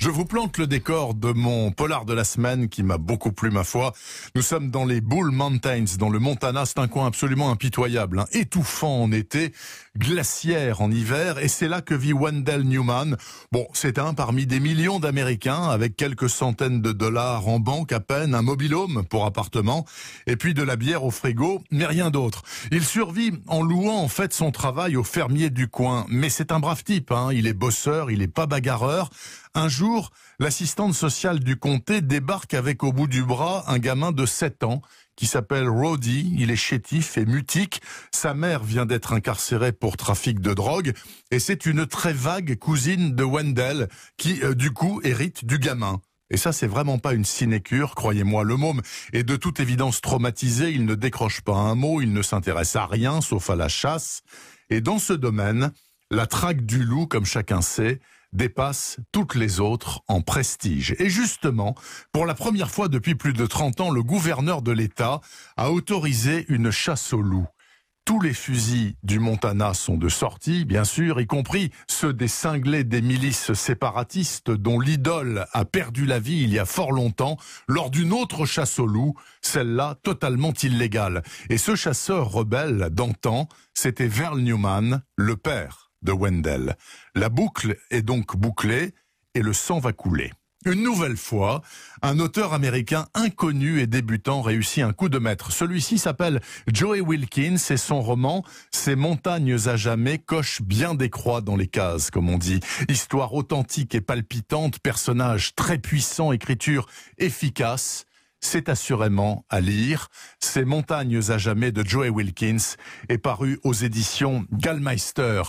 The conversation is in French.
Je vous plante le décor de mon polar de la semaine qui m'a beaucoup plu ma foi. Nous sommes dans les Bull Mountains, dans le Montana. C'est un coin absolument impitoyable, hein. étouffant en été, glaciaire en hiver, et c'est là que vit Wendell Newman. Bon, c'est un parmi des millions d'Américains avec quelques centaines de dollars en banque à peine, un mobilhome pour appartement, et puis de la bière au frigo, mais rien d'autre. Il survit en louant en fait son travail au fermier du coin, mais c'est un brave type. Hein. Il est bosseur, il est pas bagarreur. Un jour, l'assistante sociale du comté débarque avec au bout du bras un gamin de 7 ans qui s'appelle Roddy. Il est chétif et mutique. Sa mère vient d'être incarcérée pour trafic de drogue et c'est une très vague cousine de Wendell qui, euh, du coup, hérite du gamin. Et ça, c'est vraiment pas une sinécure, croyez-moi. Le môme est de toute évidence traumatisé, il ne décroche pas un mot, il ne s'intéresse à rien sauf à la chasse. Et dans ce domaine, la traque du loup, comme chacun sait, dépasse toutes les autres en prestige. Et justement, pour la première fois depuis plus de 30 ans, le gouverneur de l'État a autorisé une chasse au loup. Tous les fusils du Montana sont de sortie, bien sûr, y compris ceux des cinglés des milices séparatistes dont l'idole a perdu la vie il y a fort longtemps lors d'une autre chasse au loup, celle-là totalement illégale. Et ce chasseur rebelle d'antan, c'était Verl Newman, le père de Wendell. La boucle est donc bouclée et le sang va couler. Une nouvelle fois, un auteur américain inconnu et débutant réussit un coup de maître. Celui-ci s'appelle Joey Wilkins et son roman Ces montagnes à jamais coche bien des croix dans les cases, comme on dit. Histoire authentique et palpitante, personnage très puissant, écriture efficace c'est assurément à lire. Ces montagnes à jamais de Joey Wilkins est paru aux éditions Gallmeister.